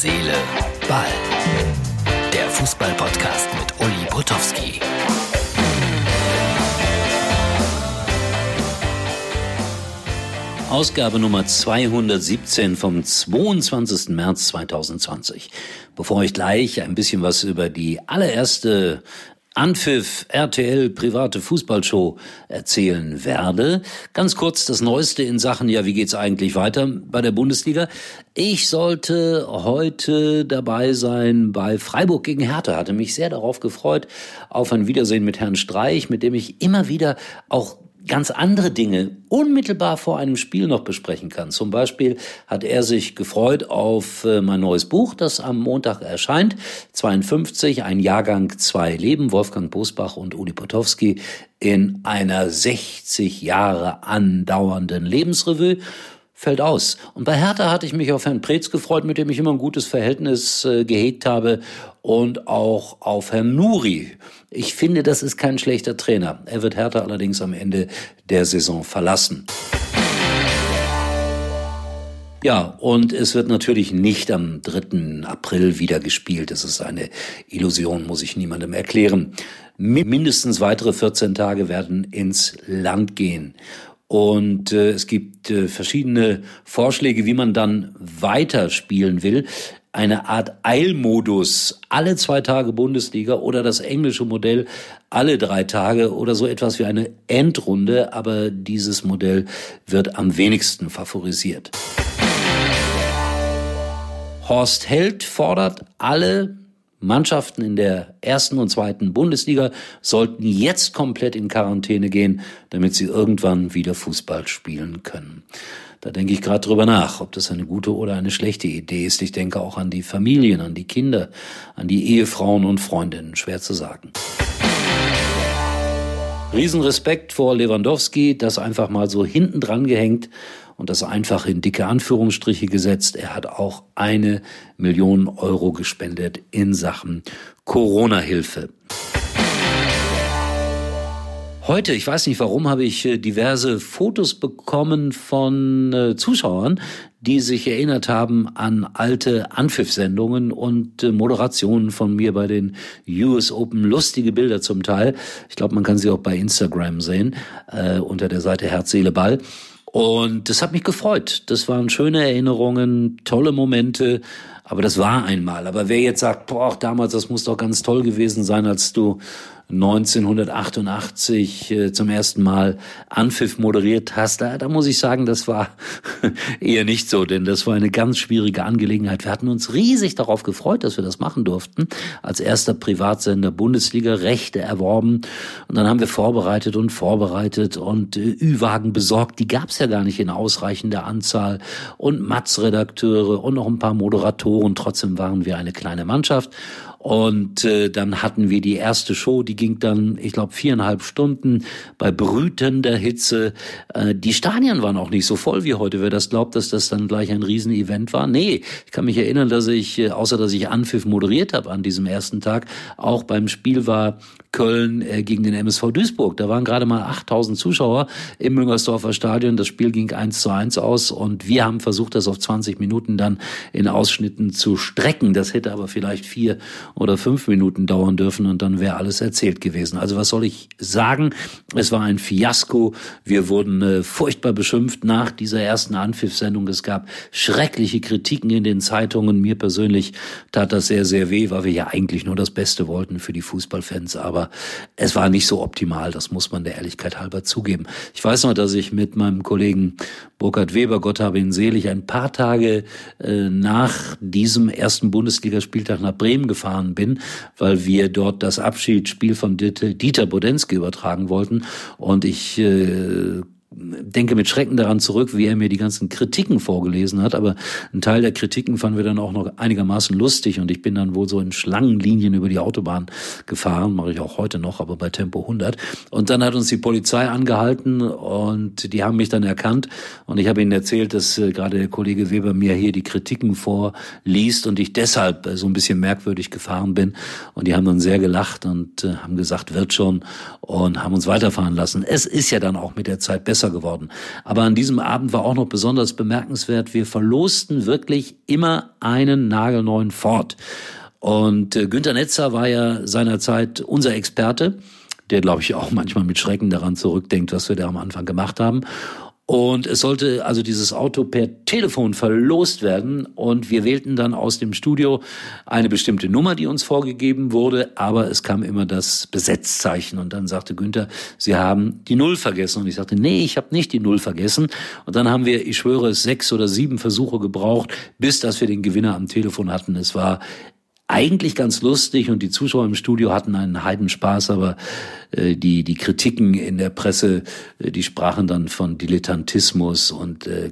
Seele, Ball. Der Fußball-Podcast mit Uli Potowski. Ausgabe Nummer 217 vom 22. März 2020. Bevor ich gleich ein bisschen was über die allererste Anpfiff RTL private Fußballshow erzählen werde. Ganz kurz das Neueste in Sachen, ja, wie geht's eigentlich weiter bei der Bundesliga? Ich sollte heute dabei sein bei Freiburg gegen Hertha. Hatte mich sehr darauf gefreut, auf ein Wiedersehen mit Herrn Streich, mit dem ich immer wieder auch ganz andere Dinge unmittelbar vor einem Spiel noch besprechen kann. Zum Beispiel hat er sich gefreut auf äh, mein neues Buch, das am Montag erscheint. 52, ein Jahrgang, zwei Leben, Wolfgang Bosbach und Uli Potowski in einer 60 Jahre andauernden Lebensrevue fällt aus. Und bei Hertha hatte ich mich auf Herrn Preetz gefreut, mit dem ich immer ein gutes Verhältnis äh, gehegt habe und auch auf Herrn Nuri. Ich finde, das ist kein schlechter Trainer. Er wird Hertha allerdings am Ende der Saison verlassen. Ja, und es wird natürlich nicht am 3. April wieder gespielt. Das ist eine Illusion, muss ich niemandem erklären. Mindestens weitere 14 Tage werden ins Land gehen. Und äh, es gibt äh, verschiedene Vorschläge, wie man dann weiterspielen will. Eine Art Eilmodus, alle zwei Tage Bundesliga oder das englische Modell alle drei Tage oder so etwas wie eine Endrunde, aber dieses Modell wird am wenigsten favorisiert. Horst Held fordert alle Mannschaften in der ersten und zweiten Bundesliga sollten jetzt komplett in Quarantäne gehen, damit sie irgendwann wieder Fußball spielen können. Da denke ich gerade drüber nach, ob das eine gute oder eine schlechte Idee ist. Ich denke auch an die Familien, an die Kinder, an die Ehefrauen und Freundinnen. Schwer zu sagen. Riesenrespekt vor Lewandowski, das einfach mal so hinten dran gehängt und das einfach in dicke Anführungsstriche gesetzt. Er hat auch eine Million Euro gespendet in Sachen Corona-Hilfe. Heute, ich weiß nicht warum, habe ich äh, diverse Fotos bekommen von äh, Zuschauern, die sich erinnert haben an alte Anpfiff-Sendungen und äh, Moderationen von mir bei den US Open. Lustige Bilder zum Teil. Ich glaube, man kann sie auch bei Instagram sehen, äh, unter der Seite Herz, Seele, Ball. Und das hat mich gefreut. Das waren schöne Erinnerungen, tolle Momente. Aber das war einmal. Aber wer jetzt sagt, boah, damals, das muss doch ganz toll gewesen sein, als du 1988 äh, zum ersten Mal Anpfiff moderiert hast, da, da muss ich sagen, das war eher nicht so, denn das war eine ganz schwierige Angelegenheit. Wir hatten uns riesig darauf gefreut, dass wir das machen durften. Als erster Privatsender Bundesliga Rechte erworben und dann haben wir vorbereitet und vorbereitet und äh, Ü-Wagen besorgt. Die gab es ja gar nicht in ausreichender Anzahl und Matz-Redakteure und noch ein paar Moderatoren. Trotzdem waren wir eine kleine Mannschaft und äh, dann hatten wir die erste Show, die ging dann, ich glaube, viereinhalb Stunden bei brütender Hitze. Äh, die Stadien waren auch nicht so voll wie heute. Wer das glaubt, dass das dann gleich ein Riesenevent war? Nee, ich kann mich erinnern, dass ich, äh, außer dass ich Anpfiff moderiert habe an diesem ersten Tag, auch beim Spiel war Köln äh, gegen den MSV Duisburg. Da waren gerade mal 8000 Zuschauer im Müngersdorfer Stadion. Das Spiel ging 1 zu 1 aus und wir haben versucht, das auf 20 Minuten dann in Ausschnitten zu strecken. Das hätte aber vielleicht vier oder fünf Minuten dauern dürfen und dann wäre alles erzählt gewesen. Also was soll ich sagen? Es war ein Fiasko. Wir wurden äh, furchtbar beschimpft nach dieser ersten Anpfiffsendung. Es gab schreckliche Kritiken in den Zeitungen. Mir persönlich tat das sehr, sehr weh, weil wir ja eigentlich nur das Beste wollten für die Fußballfans. Aber es war nicht so optimal. Das muss man der Ehrlichkeit halber zugeben. Ich weiß noch, dass ich mit meinem Kollegen Burkhard Weber, Gott habe ihn selig, ein paar Tage äh, nach diesem ersten Bundesligaspieltag nach Bremen gefahren bin, weil wir dort das Abschiedsspiel von Dieter Bodensky übertragen wollten. Und ich äh, denke mit Schrecken daran zurück, wie er mir die ganzen Kritiken vorgelesen hat. Aber ein Teil der Kritiken fanden wir dann auch noch einigermaßen lustig und ich bin dann wohl so in Schlangenlinien über die Autobahn gefahren, mache ich auch heute noch, aber bei Tempo 100. Und dann hat uns die Polizei angehalten und die haben mich dann erkannt und ich habe ihnen erzählt, dass äh, gerade der Kollege Weber mir hier die Kritiken vorliest und ich deshalb äh, so ein bisschen merkwürdig gefahren bin. Und die haben dann sehr gelacht und äh, haben gesagt, wird schon und haben uns weiterfahren lassen. Es ist ja dann auch mit der Zeit besser besser geworden. Aber an diesem Abend war auch noch besonders bemerkenswert, wir verlosten wirklich immer einen nagelneuen Ford. Und äh, Günter Netzer war ja seinerzeit unser Experte, der, glaube ich, auch manchmal mit Schrecken daran zurückdenkt, was wir da am Anfang gemacht haben. Und es sollte also dieses Auto per Telefon verlost werden. Und wir wählten dann aus dem Studio eine bestimmte Nummer, die uns vorgegeben wurde. Aber es kam immer das Besetzzeichen. Und dann sagte Günther, Sie haben die Null vergessen. Und ich sagte, nee, ich habe nicht die Null vergessen. Und dann haben wir, ich schwöre, sechs oder sieben Versuche gebraucht, bis dass wir den Gewinner am Telefon hatten. Es war eigentlich ganz lustig und die Zuschauer im Studio hatten einen Heidenspaß, aber äh, die, die Kritiken in der Presse, äh, die sprachen dann von Dilettantismus und äh,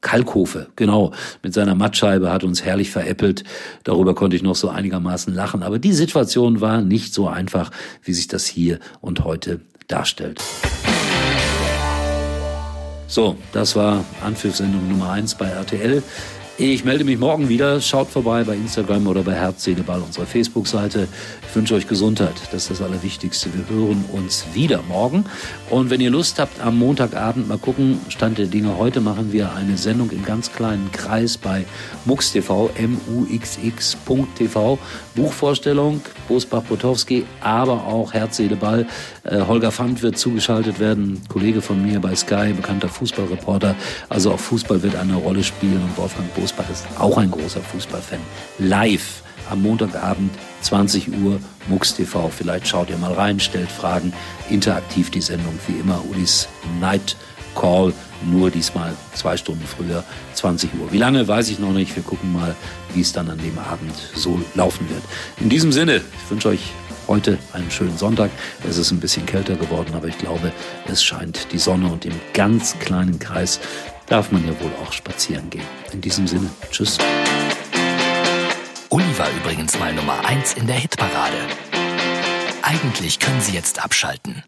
Kalkofe, genau, mit seiner Mattscheibe hat uns herrlich veräppelt. Darüber konnte ich noch so einigermaßen lachen. Aber die Situation war nicht so einfach, wie sich das hier und heute darstellt. So, das war Anpfiff-Sendung Nummer eins bei RTL. Ich melde mich morgen wieder. Schaut vorbei bei Instagram oder bei Herz, Seele, Ball, unserer Facebook-Seite. Ich wünsche euch Gesundheit. Das ist das Allerwichtigste. Wir hören uns wieder morgen. Und wenn ihr Lust habt, am Montagabend mal gucken, Stand der Dinge. Heute machen wir eine Sendung im ganz kleinen Kreis bei MUX TV, M-U-X-X.tv. Buchvorstellung, Bosbach-Potowski, aber auch Herz, Seele, Ball. Äh, Holger Pfand wird zugeschaltet werden, Kollege von mir bei Sky, bekannter Fußballreporter. Also auch Fußball wird eine Rolle spielen und Wolfgang Bosbach ist auch ein großer Fußballfan. Live am Montagabend 20 Uhr MUX TV. Vielleicht schaut ihr mal rein, stellt Fragen. Interaktiv die Sendung wie immer Ulis Night Call, nur diesmal zwei Stunden früher, 20 Uhr. Wie lange, weiß ich noch nicht. Wir gucken mal, wie es dann an dem Abend so laufen wird. In diesem Sinne, ich wünsche euch heute einen schönen Sonntag. Es ist ein bisschen kälter geworden, aber ich glaube, es scheint die Sonne und im ganz kleinen Kreis darf man ja wohl auch spazieren gehen. In diesem Sinne, tschüss. Uli war übrigens mal Nummer 1 in der Hitparade. Eigentlich können Sie jetzt abschalten.